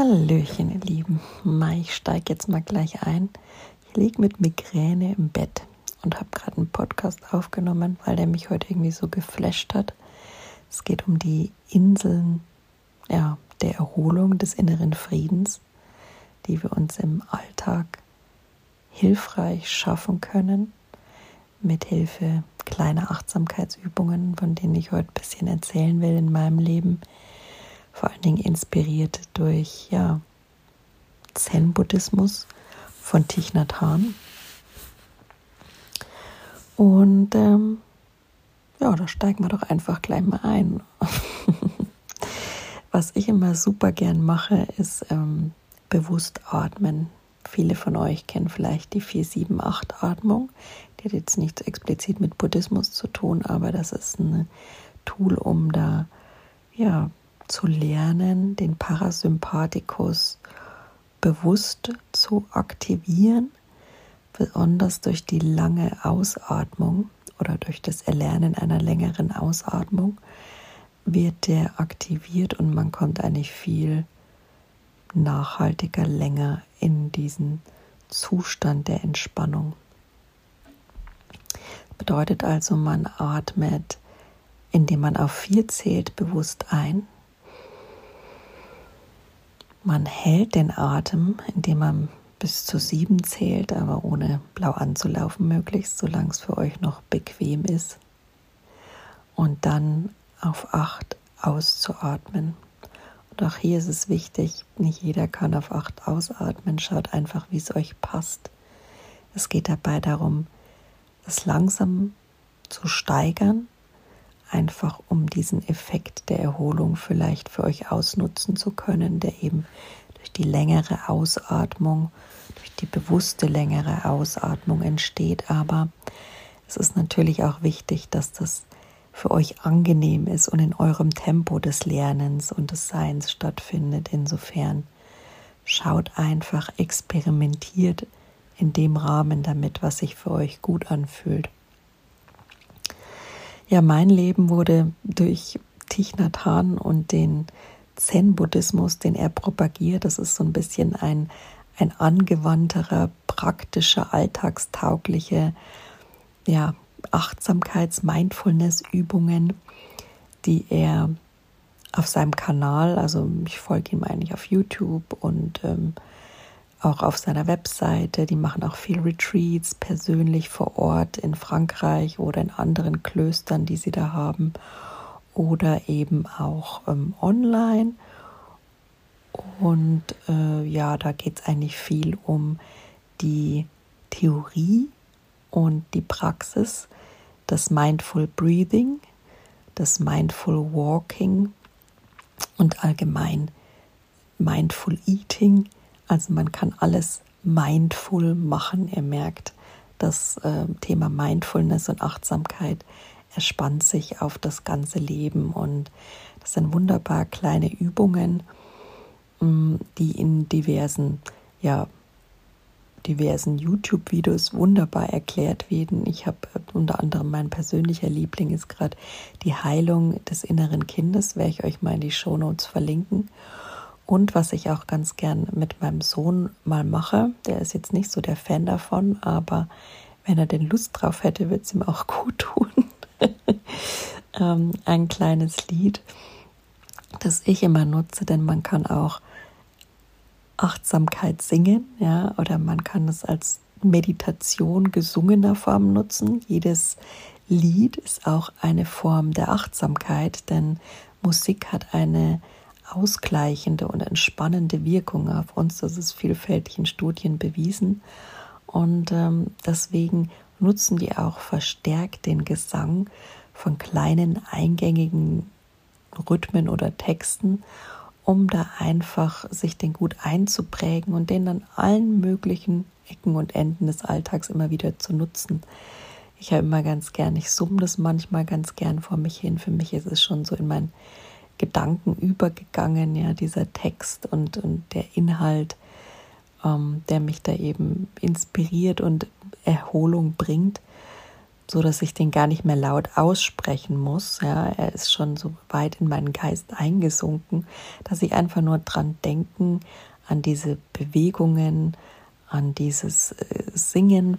Hallöchen, ihr Lieben. Ich steige jetzt mal gleich ein. Ich liege mit Migräne im Bett und habe gerade einen Podcast aufgenommen, weil der mich heute irgendwie so geflasht hat. Es geht um die Inseln ja, der Erholung des inneren Friedens, die wir uns im Alltag hilfreich schaffen können, mit Hilfe kleiner Achtsamkeitsübungen, von denen ich heute ein bisschen erzählen will in meinem Leben vor allen Dingen inspiriert durch ja, Zen-Buddhismus von Thich Nhat Hanh. Und ähm, ja, da steigen wir doch einfach gleich mal ein. Was ich immer super gern mache, ist ähm, bewusst atmen. Viele von euch kennen vielleicht die 4-7-8-Atmung. Die hat jetzt nichts explizit mit Buddhismus zu tun, aber das ist ein Tool, um da ja, zu lernen, den Parasympathikus bewusst zu aktivieren, besonders durch die lange Ausatmung oder durch das Erlernen einer längeren Ausatmung wird der aktiviert und man kommt eigentlich viel nachhaltiger länger in diesen Zustand der Entspannung. Bedeutet also, man atmet, indem man auf vier zählt, bewusst ein man hält den Atem, indem man bis zu sieben zählt, aber ohne blau anzulaufen möglichst, solange es für euch noch bequem ist. Und dann auf acht auszuatmen. Und auch hier ist es wichtig, nicht jeder kann auf acht ausatmen. Schaut einfach, wie es euch passt. Es geht dabei darum, es langsam zu steigern einfach um diesen Effekt der Erholung vielleicht für euch ausnutzen zu können, der eben durch die längere Ausatmung, durch die bewusste längere Ausatmung entsteht. Aber es ist natürlich auch wichtig, dass das für euch angenehm ist und in eurem Tempo des Lernens und des Seins stattfindet. Insofern schaut einfach, experimentiert in dem Rahmen damit, was sich für euch gut anfühlt. Ja, mein Leben wurde durch Thich Nhat Hanh und den Zen-Buddhismus, den er propagiert, das ist so ein bisschen ein, ein angewandterer, praktischer, alltagstauglicher, ja, Achtsamkeits-, Mindfulness-Übungen, die er auf seinem Kanal, also ich folge ihm eigentlich auf YouTube und ähm, auch auf seiner Webseite. Die machen auch viel Retreats persönlich vor Ort in Frankreich oder in anderen Klöstern, die sie da haben oder eben auch ähm, online. Und äh, ja, da geht es eigentlich viel um die Theorie und die Praxis, das Mindful Breathing, das Mindful Walking und allgemein Mindful Eating also man kann alles mindful machen. Ihr merkt, das äh, Thema Mindfulness und Achtsamkeit erspannt sich auf das ganze Leben und das sind wunderbar kleine Übungen, mm, die in diversen, ja, diversen YouTube-Videos wunderbar erklärt werden. Ich habe äh, unter anderem mein persönlicher Liebling ist gerade die Heilung des inneren Kindes, werde ich euch mal in die Show Notes verlinken. Und was ich auch ganz gern mit meinem Sohn mal mache, der ist jetzt nicht so der Fan davon, aber wenn er den Lust drauf hätte, wird es ihm auch gut tun. ähm, ein kleines Lied, das ich immer nutze, denn man kann auch Achtsamkeit singen, ja, oder man kann es als Meditation gesungener Form nutzen. Jedes Lied ist auch eine Form der Achtsamkeit, denn Musik hat eine ausgleichende und entspannende Wirkung auf uns. Das ist vielfältig in Studien bewiesen. Und ähm, deswegen nutzen die auch verstärkt den Gesang von kleinen eingängigen Rhythmen oder Texten, um da einfach sich den gut einzuprägen und den an allen möglichen Ecken und Enden des Alltags immer wieder zu nutzen. Ich habe immer ganz gern, ich summe das manchmal ganz gern vor mich hin. Für mich ist es schon so in mein Gedanken übergegangen, ja, dieser Text und, und der Inhalt, ähm, der mich da eben inspiriert und Erholung bringt. so dass ich den gar nicht mehr laut aussprechen muss. Ja, er ist schon so weit in meinen Geist eingesunken, dass ich einfach nur dran denken, an diese Bewegungen, an dieses äh, Singen.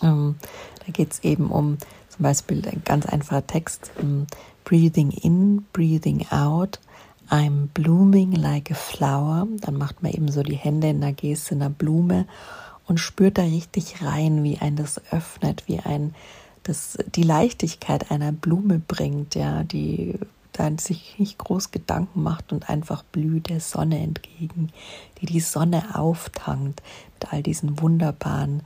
Ähm, da geht es eben um zum Beispiel ein ganz einfacher Text, um, Breathing in, breathing out. I'm blooming like a flower. Dann macht man eben so die Hände in der Geste einer Blume und spürt da richtig rein, wie ein das öffnet, wie ein das die Leichtigkeit einer Blume bringt, ja, die dann sich nicht groß Gedanken macht und einfach blüht der Sonne entgegen, die die Sonne auftankt mit all diesen wunderbaren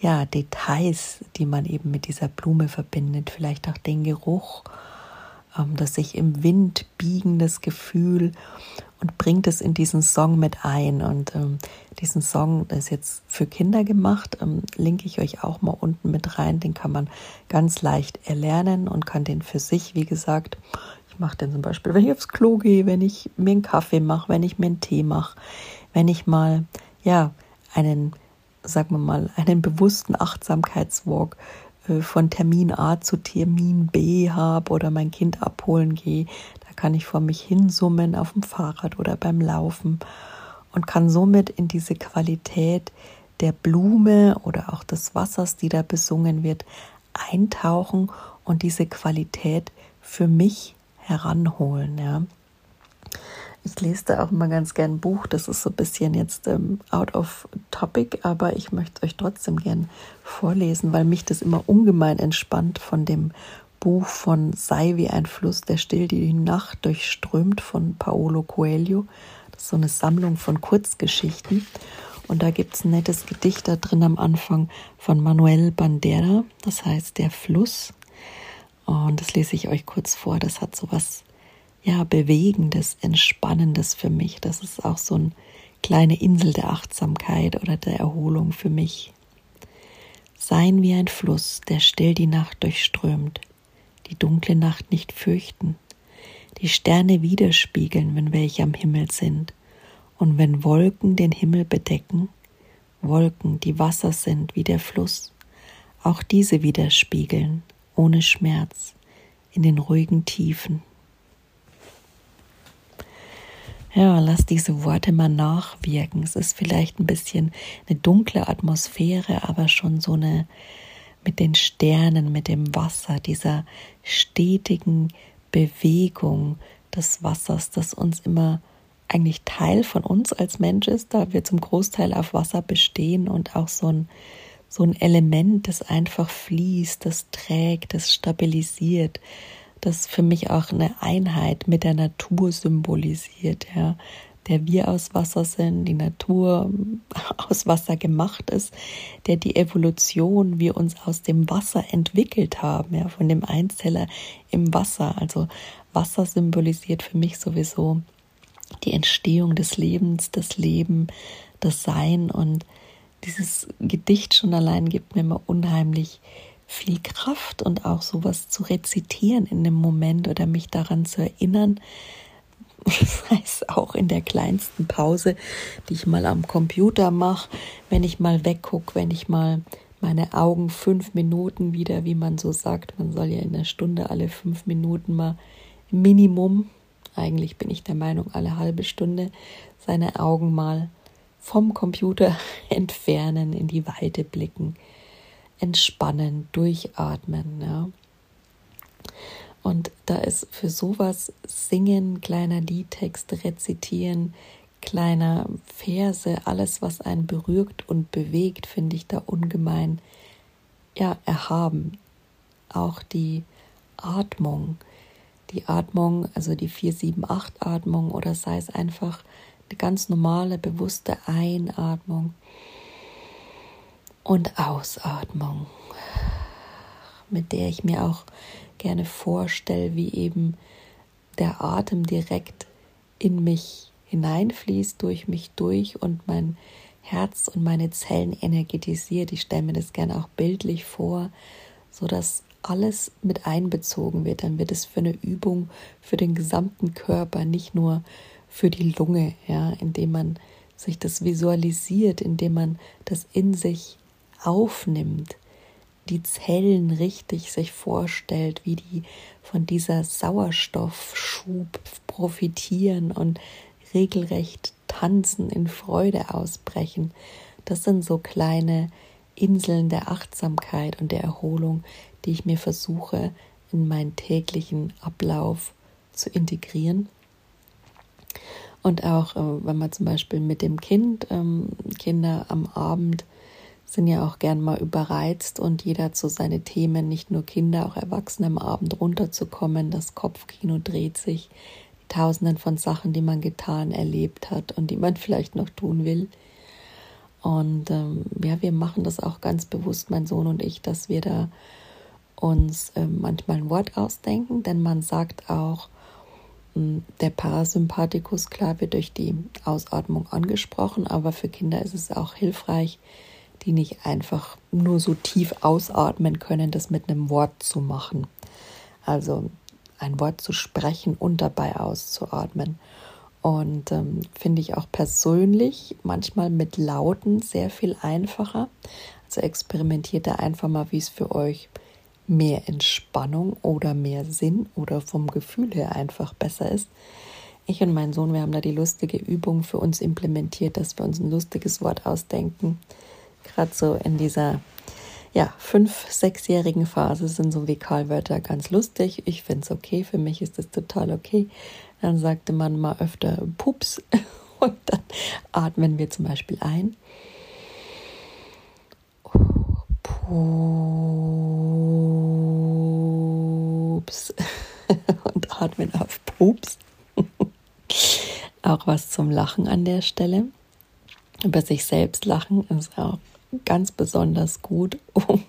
ja, Details, die man eben mit dieser Blume verbindet, vielleicht auch den Geruch, das sich im Wind biegendes Gefühl und bringt es in diesen Song mit ein. Und ähm, diesen Song ist jetzt für Kinder gemacht, ähm, linke ich euch auch mal unten mit rein. Den kann man ganz leicht erlernen und kann den für sich, wie gesagt, ich mache den zum Beispiel, wenn ich aufs Klo gehe, wenn ich mir einen Kaffee mache, wenn ich mir einen Tee mache, wenn ich mal, ja, einen, sagen wir mal, einen bewussten Achtsamkeitswalk von Termin A zu Termin B habe oder mein Kind abholen gehe, da kann ich vor mich hinsummen auf dem Fahrrad oder beim Laufen und kann somit in diese Qualität der Blume oder auch des Wassers, die da besungen wird, eintauchen und diese Qualität für mich heranholen. Ja. Ich lese da auch immer ganz gern ein Buch, das ist so ein bisschen jetzt ähm, out of topic, aber ich möchte euch trotzdem gern vorlesen, weil mich das immer ungemein entspannt von dem Buch von Sei wie ein Fluss, der still die Nacht durchströmt von Paolo Coelho. Das ist so eine Sammlung von Kurzgeschichten. Und da gibt es ein nettes Gedicht da drin am Anfang von Manuel Bandera, das heißt Der Fluss. Und das lese ich euch kurz vor. Das hat so was, ja, Bewegendes, Entspannendes für mich. Das ist auch so eine kleine Insel der Achtsamkeit oder der Erholung für mich. Sein wie ein Fluss, der still die Nacht durchströmt, die dunkle Nacht nicht fürchten, die Sterne widerspiegeln, wenn welche am Himmel sind, und wenn Wolken den Himmel bedecken, Wolken, die Wasser sind wie der Fluss, auch diese widerspiegeln ohne Schmerz in den ruhigen Tiefen. Ja, lass diese Worte mal nachwirken. Es ist vielleicht ein bisschen eine dunkle Atmosphäre, aber schon so eine mit den Sternen, mit dem Wasser, dieser stetigen Bewegung des Wassers, das uns immer eigentlich Teil von uns als Mensch ist, da wir zum Großteil auf Wasser bestehen und auch so ein so ein Element, das einfach fließt, das trägt, das stabilisiert, das für mich auch eine Einheit mit der Natur symbolisiert, ja, der wir aus Wasser sind, die Natur aus Wasser gemacht ist, der die Evolution wir uns aus dem Wasser entwickelt haben, ja, von dem Einzeller im Wasser. Also Wasser symbolisiert für mich sowieso die Entstehung des Lebens, das Leben, das Sein und dieses Gedicht schon allein gibt mir immer unheimlich viel Kraft und auch sowas zu rezitieren in dem Moment oder mich daran zu erinnern. Das heißt auch in der kleinsten Pause, die ich mal am Computer mache, wenn ich mal weggucke, wenn ich mal meine Augen fünf Minuten wieder, wie man so sagt, man soll ja in der Stunde alle fünf Minuten mal Minimum, eigentlich bin ich der Meinung, alle halbe Stunde seine Augen mal vom Computer entfernen, in die Weite blicken, entspannen, durchatmen. Ja. Und da ist für sowas Singen, kleiner Liedtext, Rezitieren, kleiner Verse, alles, was einen berührt und bewegt, finde ich da ungemein ja, erhaben. Auch die Atmung, die Atmung, also die 4-7-8-Atmung oder sei es einfach eine ganz normale, bewusste Einatmung und Ausatmung, mit der ich mir auch gerne vorstelle, wie eben der Atem direkt in mich hineinfließt, durch mich durch und mein Herz und meine Zellen energetisiert. Ich stelle mir das gerne auch bildlich vor, so dass alles mit einbezogen wird. Dann wird es für eine Übung für den gesamten Körper, nicht nur für die Lunge, ja, indem man sich das visualisiert, indem man das in sich aufnimmt, die Zellen richtig sich vorstellt, wie die von dieser Sauerstoffschub profitieren und regelrecht tanzen, in Freude ausbrechen. Das sind so kleine Inseln der Achtsamkeit und der Erholung, die ich mir versuche in meinen täglichen Ablauf zu integrieren. Und auch äh, wenn man zum Beispiel mit dem Kind, ähm, Kinder am Abend sind ja auch gern mal überreizt und jeder so seine Themen, nicht nur Kinder, auch Erwachsene am Abend runterzukommen. Das Kopfkino dreht sich, die Tausenden von Sachen, die man getan, erlebt hat und die man vielleicht noch tun will. Und ähm, ja, wir machen das auch ganz bewusst, mein Sohn und ich, dass wir da uns äh, manchmal ein Wort ausdenken, denn man sagt auch, hm, der Parasympathikus, klar, wird durch die Ausatmung angesprochen, aber für Kinder ist es auch hilfreich, die nicht einfach nur so tief ausatmen können, das mit einem Wort zu machen. Also ein Wort zu sprechen und dabei auszuatmen. Und ähm, finde ich auch persönlich manchmal mit Lauten sehr viel einfacher. Also experimentiert da einfach mal, wie es für euch mehr Entspannung oder mehr Sinn oder vom Gefühl her einfach besser ist. Ich und mein Sohn, wir haben da die lustige Übung für uns implementiert, dass wir uns ein lustiges Wort ausdenken. Gerade so in dieser ja, fünf-, sechsjährigen Phase sind so Vikalwörter ganz lustig. Ich finde es okay, für mich ist es total okay. Dann sagte man mal öfter Pups und dann atmen wir zum Beispiel ein. Pups und atmen auf Pups. auch was zum Lachen an der Stelle. Über sich selbst lachen ist auch ganz besonders gut, um,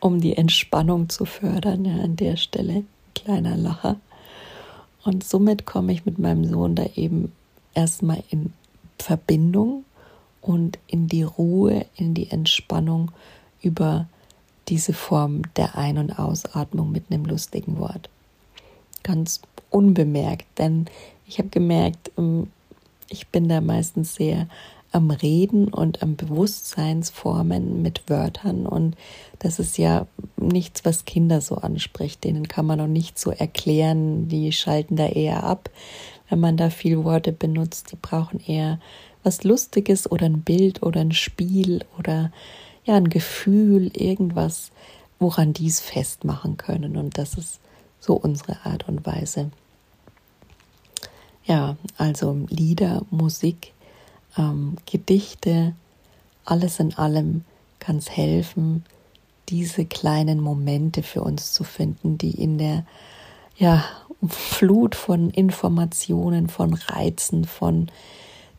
um die Entspannung zu fördern. Ja, an der Stelle kleiner Lacher. Und somit komme ich mit meinem Sohn da eben erstmal in Verbindung und in die Ruhe, in die Entspannung über diese Form der Ein- und Ausatmung mit einem lustigen Wort. Ganz unbemerkt, denn ich habe gemerkt, ähm, ich bin da meistens sehr am Reden und am Bewusstseinsformen mit Wörtern. Und das ist ja nichts, was Kinder so anspricht. Denen kann man noch nicht so erklären. Die schalten da eher ab, wenn man da viel Worte benutzt. Die brauchen eher was Lustiges oder ein Bild oder ein Spiel oder ja, ein Gefühl, irgendwas, woran dies festmachen können. Und das ist so unsere Art und Weise. Ja, also Lieder, Musik, ähm, Gedichte, alles in allem kann es helfen, diese kleinen Momente für uns zu finden, die in der ja, Flut von Informationen, von Reizen, von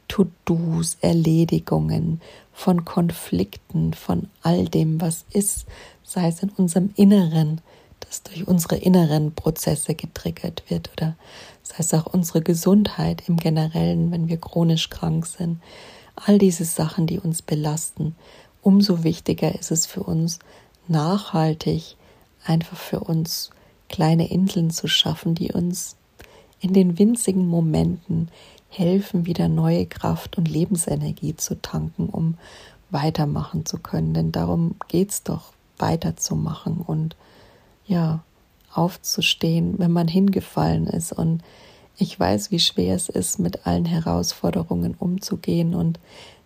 To-Dos, Erledigungen, von Konflikten, von all dem, was ist, sei es in unserem Inneren, das durch unsere inneren Prozesse getriggert wird oder sei es auch unsere Gesundheit im Generellen, wenn wir chronisch krank sind. All diese Sachen, die uns belasten, umso wichtiger ist es für uns, nachhaltig einfach für uns kleine Inseln zu schaffen, die uns in den winzigen Momenten helfen, wieder neue Kraft und Lebensenergie zu tanken, um weitermachen zu können. Denn darum geht es doch, weiterzumachen und ja, aufzustehen, wenn man hingefallen ist. Und ich weiß, wie schwer es ist, mit allen Herausforderungen umzugehen. Und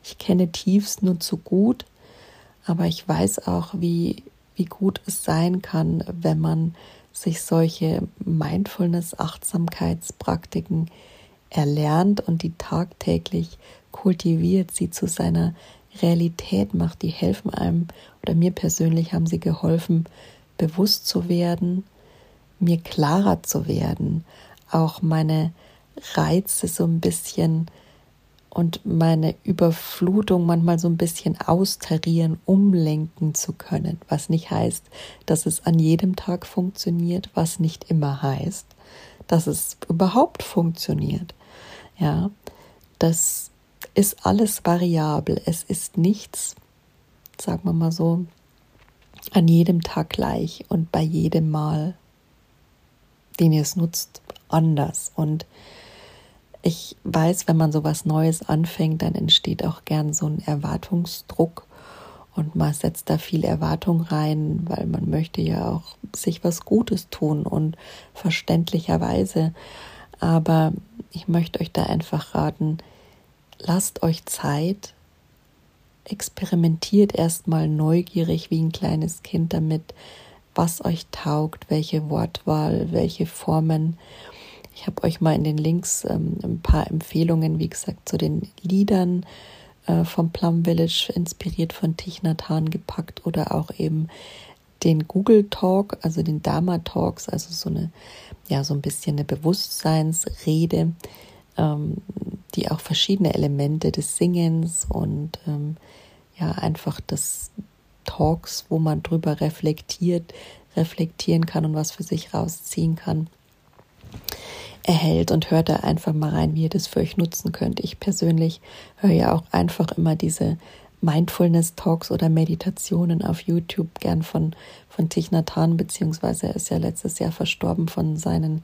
ich kenne Tiefs nur zu gut, aber ich weiß auch, wie, wie gut es sein kann, wenn man sich solche Mindfulness, Achtsamkeitspraktiken erlernt und die tagtäglich kultiviert, sie zu seiner Realität macht. Die helfen einem oder mir persönlich haben sie geholfen, bewusst zu werden, mir klarer zu werden, auch meine Reize so ein bisschen und meine Überflutung manchmal so ein bisschen austarieren, umlenken zu können, was nicht heißt, dass es an jedem Tag funktioniert, was nicht immer heißt, dass es überhaupt funktioniert. Ja, das ist alles variabel. Es ist nichts, sagen wir mal so, an jedem Tag gleich und bei jedem Mal, den ihr es nutzt, anders. Und ich weiß, wenn man so was Neues anfängt, dann entsteht auch gern so ein Erwartungsdruck. und man setzt da viel Erwartung rein, weil man möchte ja auch sich was Gutes tun und verständlicherweise. Aber ich möchte euch da einfach raten, lasst euch Zeit, experimentiert erstmal neugierig wie ein kleines Kind damit, was euch taugt, welche Wortwahl, welche Formen. Ich habe euch mal in den Links ähm, ein paar Empfehlungen, wie gesagt, zu den Liedern äh, vom Plum Village inspiriert von Thich Nhat Hanh gepackt oder auch eben den Google Talk, also den Dharma Talks, also so eine, ja, so ein bisschen eine Bewusstseinsrede, ähm, die auch verschiedene Elemente des Singens und ähm, ja, einfach des Talks, wo man drüber reflektiert, reflektieren kann und was für sich rausziehen kann erhält und hört da einfach mal rein, wie ihr das für euch nutzen könnt. Ich persönlich höre ja auch einfach immer diese Mindfulness Talks oder Meditationen auf YouTube gern von, von Thich Nhat beziehungsweise er ist ja letztes Jahr verstorben von seinen,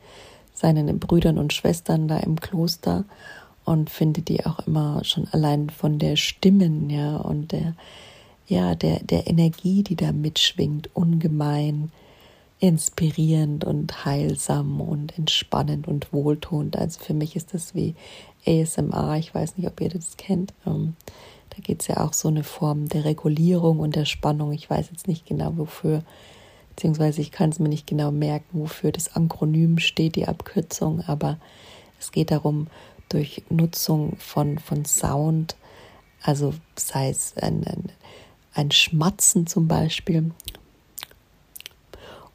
seinen Brüdern und Schwestern da im Kloster und finde die auch immer schon allein von der Stimmen, ja, und der, ja, der, der Energie, die da mitschwingt, ungemein inspirierend und heilsam und entspannend und wohltuend. Also für mich ist das wie ASMR. Ich weiß nicht, ob ihr das kennt. Ähm, da geht es ja auch so eine Form der Regulierung und der Spannung. Ich weiß jetzt nicht genau wofür, beziehungsweise ich kann es mir nicht genau merken, wofür das Akronym steht, die Abkürzung, aber es geht darum, durch Nutzung von, von Sound, also sei es ein, ein, ein Schmatzen zum Beispiel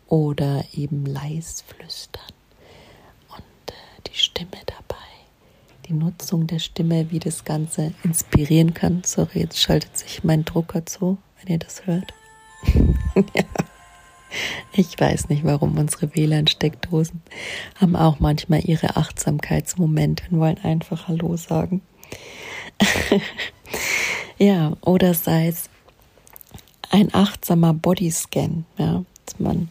oder eben leis flüstern und äh, die Stimme dabei, die Nutzung der Stimme, wie das Ganze inspirieren kann. Sorry, jetzt schaltet sich mein Drucker zu, wenn ihr das hört. ja. Ich weiß nicht, warum unsere WLAN-Steckdosen haben auch manchmal ihre Achtsamkeitsmomente und wollen einfach Hallo sagen. ja, oder sei es ein achtsamer Bodyscan, ja, dass man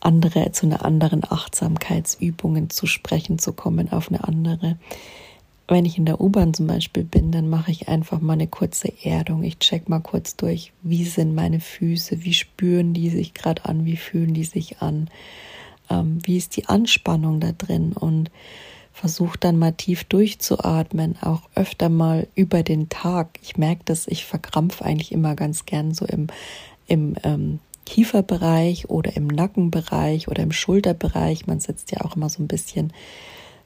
andere, zu einer anderen Achtsamkeitsübungen zu sprechen zu kommen, auf eine andere. Wenn ich in der U-Bahn zum Beispiel bin, dann mache ich einfach mal eine kurze Erdung. Ich check mal kurz durch, wie sind meine Füße, wie spüren die sich gerade an, wie fühlen die sich an, ähm, wie ist die Anspannung da drin und versuche dann mal tief durchzuatmen, auch öfter mal über den Tag. Ich merke, dass ich verkrampfe eigentlich immer ganz gern so im, im ähm, Kieferbereich oder im Nackenbereich oder im Schulterbereich. Man sitzt ja auch immer so ein bisschen,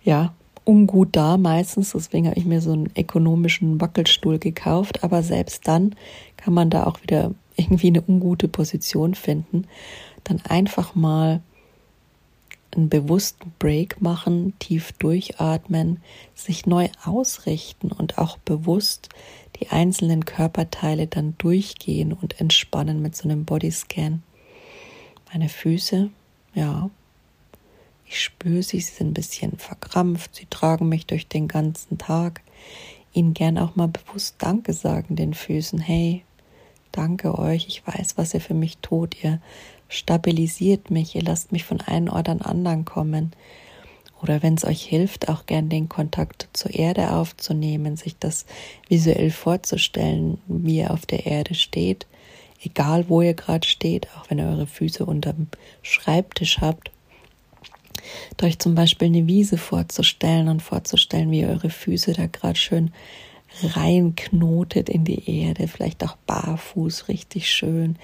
ja, ungut da meistens. Deswegen habe ich mir so einen ökonomischen Wackelstuhl gekauft. Aber selbst dann kann man da auch wieder irgendwie eine ungute Position finden. Dann einfach mal einen bewussten Break machen, tief durchatmen, sich neu ausrichten und auch bewusst die einzelnen Körperteile dann durchgehen und entspannen mit so einem Bodyscan. Meine Füße, ja, ich spüre sie, sie sind ein bisschen verkrampft, sie tragen mich durch den ganzen Tag. Ihnen gern auch mal bewusst Danke sagen, den Füßen. Hey, danke euch, ich weiß, was ihr für mich tut. Ihr stabilisiert mich, ihr lasst mich von einem Ort an anderen kommen. Oder wenn es euch hilft, auch gern den Kontakt zur Erde aufzunehmen, sich das visuell vorzustellen, wie ihr auf der Erde steht, egal wo ihr gerade steht, auch wenn ihr eure Füße unterm Schreibtisch habt. Euch zum Beispiel eine Wiese vorzustellen und vorzustellen, wie eure Füße da gerade schön reinknotet in die Erde, vielleicht auch barfuß, richtig schön.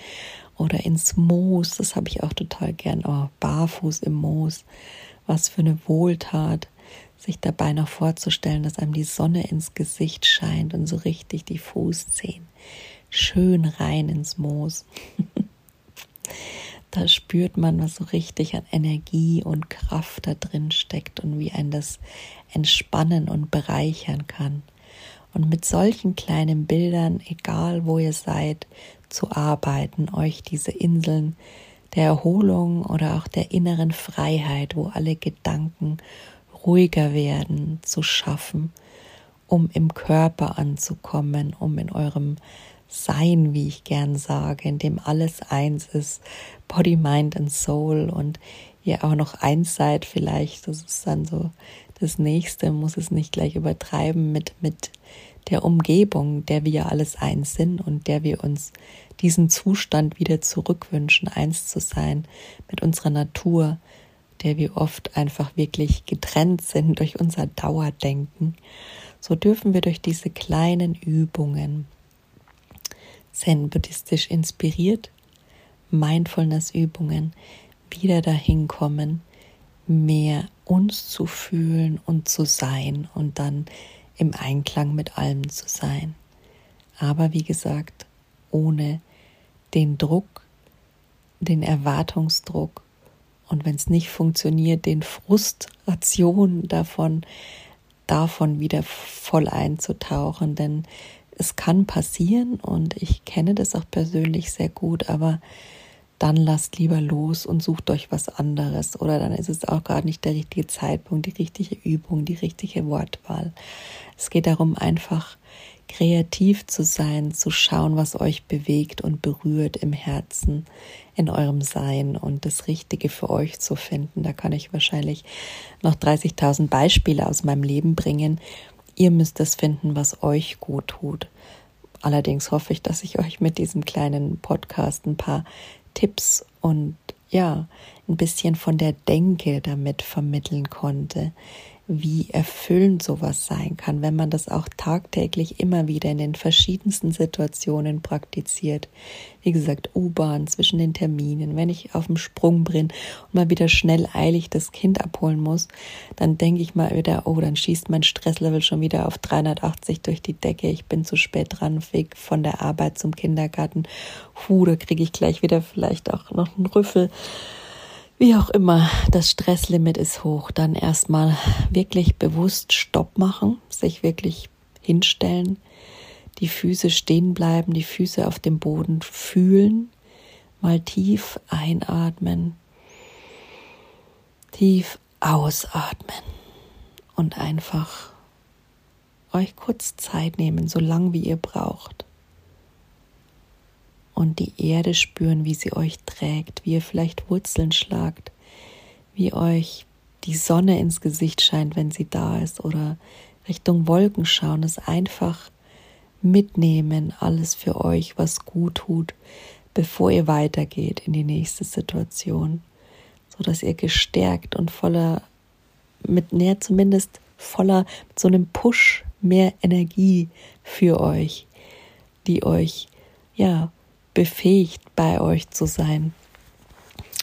Oder ins Moos, das habe ich auch total gern. Oh, barfuß im Moos was für eine Wohltat, sich dabei noch vorzustellen, dass einem die Sonne ins Gesicht scheint und so richtig die Fußzehen schön rein ins Moos. da spürt man, was so richtig an Energie und Kraft da drin steckt und wie ein das entspannen und bereichern kann. Und mit solchen kleinen Bildern, egal wo ihr seid, zu arbeiten, euch diese Inseln der Erholung oder auch der inneren Freiheit, wo alle Gedanken ruhiger werden, zu schaffen, um im Körper anzukommen, um in eurem Sein, wie ich gern sage, in dem alles eins ist, Body, Mind and Soul und ihr auch noch eins seid vielleicht, das ist dann so das nächste muss es nicht gleich übertreiben mit, mit der Umgebung, der wir alles eins sind und der wir uns diesen Zustand wieder zurückwünschen, eins zu sein mit unserer Natur, der wir oft einfach wirklich getrennt sind durch unser Dauerdenken. So dürfen wir durch diese kleinen Übungen, zen-buddhistisch inspiriert, Mindfulness-Übungen, wieder dahin kommen, mehr uns zu fühlen und zu sein und dann im Einklang mit allem zu sein. Aber wie gesagt, ohne den Druck, den Erwartungsdruck und wenn es nicht funktioniert, den Frustration davon, davon wieder voll einzutauchen. Denn es kann passieren und ich kenne das auch persönlich sehr gut, aber dann lasst lieber los und sucht euch was anderes. Oder dann ist es auch gerade nicht der richtige Zeitpunkt, die richtige Übung, die richtige Wortwahl. Es geht darum, einfach kreativ zu sein, zu schauen, was euch bewegt und berührt im Herzen, in eurem Sein und das Richtige für euch zu finden. Da kann ich wahrscheinlich noch 30.000 Beispiele aus meinem Leben bringen. Ihr müsst das finden, was euch gut tut. Allerdings hoffe ich, dass ich euch mit diesem kleinen Podcast ein paar Tipps und ja, ein bisschen von der Denke damit vermitteln konnte, wie erfüllend sowas sein kann, wenn man das auch tagtäglich immer wieder in den verschiedensten Situationen praktiziert. Wie gesagt, U-Bahn zwischen den Terminen, wenn ich auf dem Sprung bin und mal wieder schnell eilig das Kind abholen muss, dann denke ich mal wieder, oh, dann schießt mein Stresslevel schon wieder auf 380 durch die Decke. Ich bin zu spät dran, Weg von der Arbeit zum Kindergarten. Puh, da kriege ich gleich wieder vielleicht auch noch einen Rüffel. Wie auch immer, das Stresslimit ist hoch. Dann erstmal wirklich bewusst Stopp machen, sich wirklich hinstellen, die Füße stehen bleiben, die Füße auf dem Boden fühlen, mal tief einatmen, tief ausatmen und einfach euch kurz Zeit nehmen, so lang wie ihr braucht und die Erde spüren, wie sie euch trägt, wie ihr vielleicht Wurzeln schlagt, wie euch die Sonne ins Gesicht scheint, wenn sie da ist, oder Richtung Wolken schauen, es einfach mitnehmen, alles für euch, was gut tut, bevor ihr weitergeht in die nächste Situation, so dass ihr gestärkt und voller, mit näher zumindest voller, mit so einem Push mehr Energie für euch, die euch, ja, befähigt, bei euch zu sein.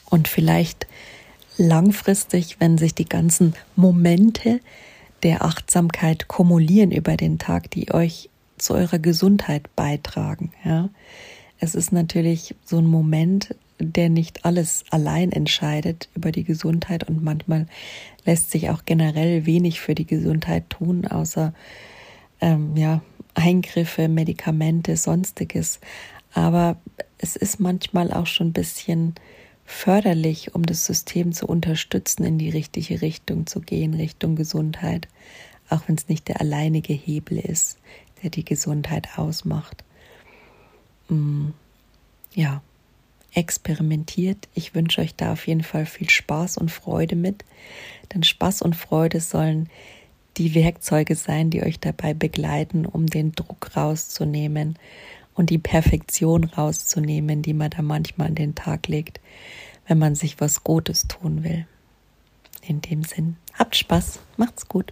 Und vielleicht langfristig, wenn sich die ganzen Momente der Achtsamkeit kumulieren über den Tag, die euch zu eurer Gesundheit beitragen. Ja, es ist natürlich so ein Moment, der nicht alles allein entscheidet über die Gesundheit und manchmal lässt sich auch generell wenig für die Gesundheit tun, außer ähm, ja Eingriffe, Medikamente, sonstiges. Aber es ist manchmal auch schon ein bisschen förderlich, um das System zu unterstützen, in die richtige Richtung zu gehen, Richtung Gesundheit, auch wenn es nicht der alleinige Hebel ist, der die Gesundheit ausmacht. Mm, ja, experimentiert. Ich wünsche euch da auf jeden Fall viel Spaß und Freude mit, denn Spaß und Freude sollen die Werkzeuge sein, die euch dabei begleiten, um den Druck rauszunehmen und die Perfektion rauszunehmen, die man da manchmal an den Tag legt, wenn man sich was Gutes tun will. In dem Sinn, habt Spaß, macht's gut.